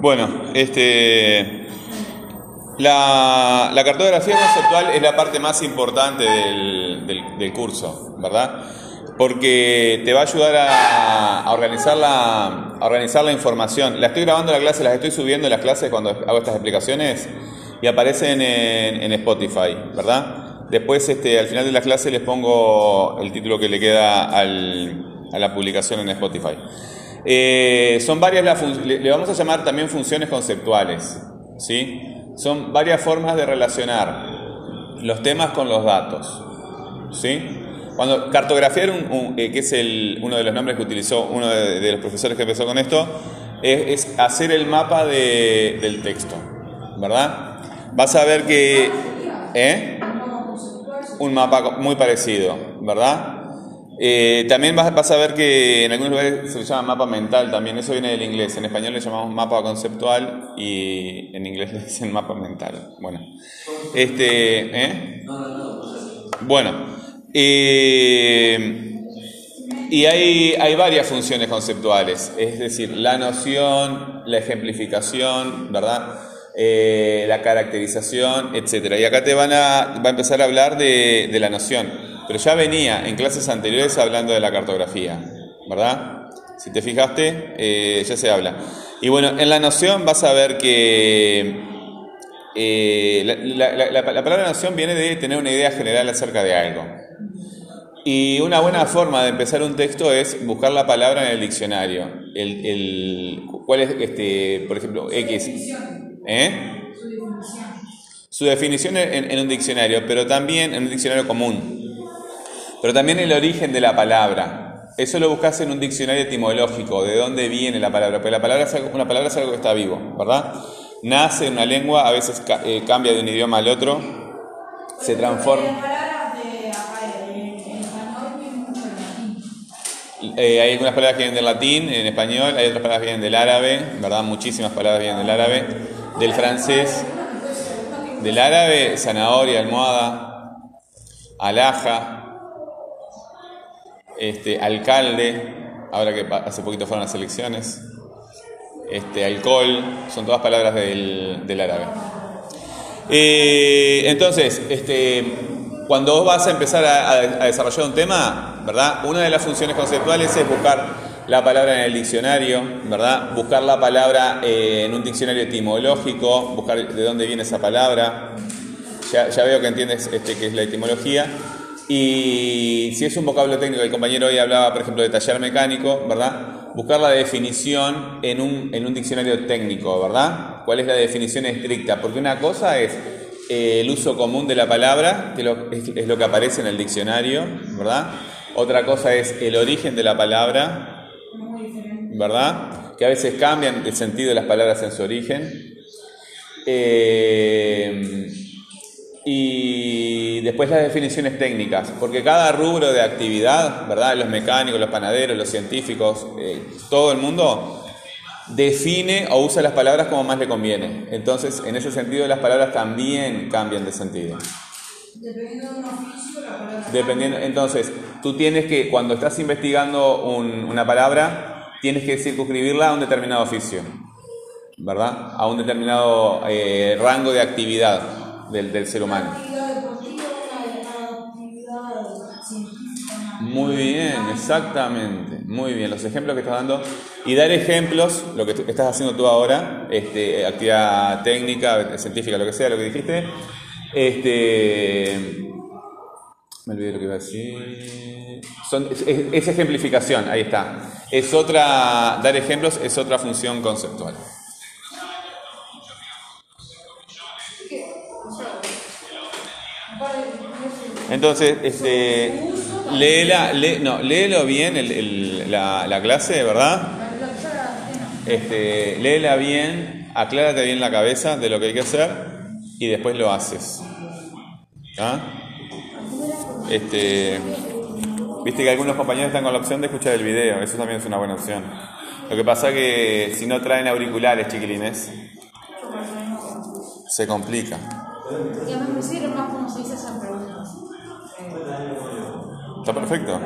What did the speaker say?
Bueno, este, la, cartografía conceptual es la parte más importante del, del- curso, ¿verdad? Porque te va a ayudar a, a organizar la, a organizar la información. La estoy grabando la clase, las estoy subiendo las clases cuando hago estas explicaciones y aparecen en, en Spotify, ¿verdad? Después, este, al final de la clase les pongo el título que le queda al- a la publicación en Spotify. Eh, son varias las le, le vamos a llamar también funciones conceptuales, ¿sí? Son varias formas de relacionar los temas con los datos, ¿sí? Cuando cartografiar, eh, que es el, uno de los nombres que utilizó uno de, los profesores que empezó con esto, es, es hacer el mapa de- del texto, ¿verdad? Vas a ver que, ¿eh? Un mapa muy parecido, ¿verdad? Eh, también vas, a ver que en algunos lugares se llama mapa mental también, eso viene del inglés. En español le llamamos mapa conceptual y en inglés le dicen mapa mental. Bueno, este, ¿eh? Bueno, eh, y hay, hay varias funciones conceptuales, es decir, la noción, la ejemplificación, ¿verdad? Eh, la caracterización, etcétera. Y acá te van a, va a empezar a hablar de, de la noción, pero ya venía en clases anteriores hablando de la cartografía, ¿verdad? Si te fijaste, eh, ya se habla. Y bueno, en la noción vas a ver que eh, la, la- la- la- la palabra noción viene de tener una idea general acerca de algo. Y una buena forma de empezar un texto es buscar la palabra en el diccionario. El, el- ¿Cuál es, este, por ejemplo, X? ¿Eh? Su definición en, en un diccionario, pero también en un diccionario común. Pero también el origen de la palabra. Eso lo buscas en un diccionario etimológico, de dónde viene la palabra. Porque la palabra es algo, una palabra es algo que está vivo, ¿verdad? Nace en una lengua, a veces eh, cambia de un idioma al otro, se transforma. Latín. Eh, hay algunas palabras que vienen del latín, en español, hay otras palabras que vienen del árabe, ¿verdad? Muchísimas palabras vienen del árabe, del francés, del árabe, zanahoria, almohada, alhaja, este, alcalde, ahora que hace poquito fueron las elecciones, este, alcohol, son todas palabras del, del árabe. Eh, entonces, este, cuando vos vas a empezar a desarrollar un tema, ¿verdad? Una de las funciones conceptuales es buscar la palabra en el diccionario, ¿verdad? Buscar la palabra eh, en un diccionario etimológico, buscar de dónde viene esa palabra. Ya, ya veo que entiendes este, qué es la etimología. Y si es un vocablo técnico, el compañero hoy hablaba, por ejemplo, de taller mecánico, ¿verdad? Buscar la definición en un, en un diccionario técnico, ¿verdad? ¿Cuál es la definición estricta? Porque una cosa es eh, el uso común de la palabra, que es lo que aparece en el diccionario, ¿verdad? Otra cosa es el origen de la palabra, ¿verdad? Que a veces cambian el sentido de las palabras en su origen. Eh, y después las definiciones técnicas, porque cada rubro de actividad, ¿verdad? Los mecánicos, los panaderos, los científicos, eh, todo el mundo define o usa las palabras como más le conviene. Entonces, en ese sentido, las palabras también cambian de sentido. Dependiendo de un oficio, la palabra. Dependiendo, entonces, tú tienes que, cuando estás investigando un- una palabra, tienes que circunscribirla a un determinado oficio, ¿verdad? A un determinado eh, rango de actividad del, del ser humano. Muy bien, exactamente, muy bien. Los ejemplos que estás dando y dar ejemplos, lo que estás haciendo tú ahora, este, actividad técnica, científica, lo que sea, lo que dijiste, este, me olvidé lo que iba a decir. Son- es- es ejemplificación, ahí está. Es otra, dar ejemplos es otra función conceptual. Entonces, este, léela, lé- no, léelo bien el- la, la clase, ¿verdad? Este, léela bien, aclárate bien la cabeza de lo que hay que hacer y después lo haces. ¿Ah? Este, viste que algunos compañeros están con la opción de escuchar el video, eso también es una buena opción. Lo que pasa que si no traen auriculares, chiquilines, se complica. Y a mí me sirve más cómo se dice esa pregunta. Está perfecto.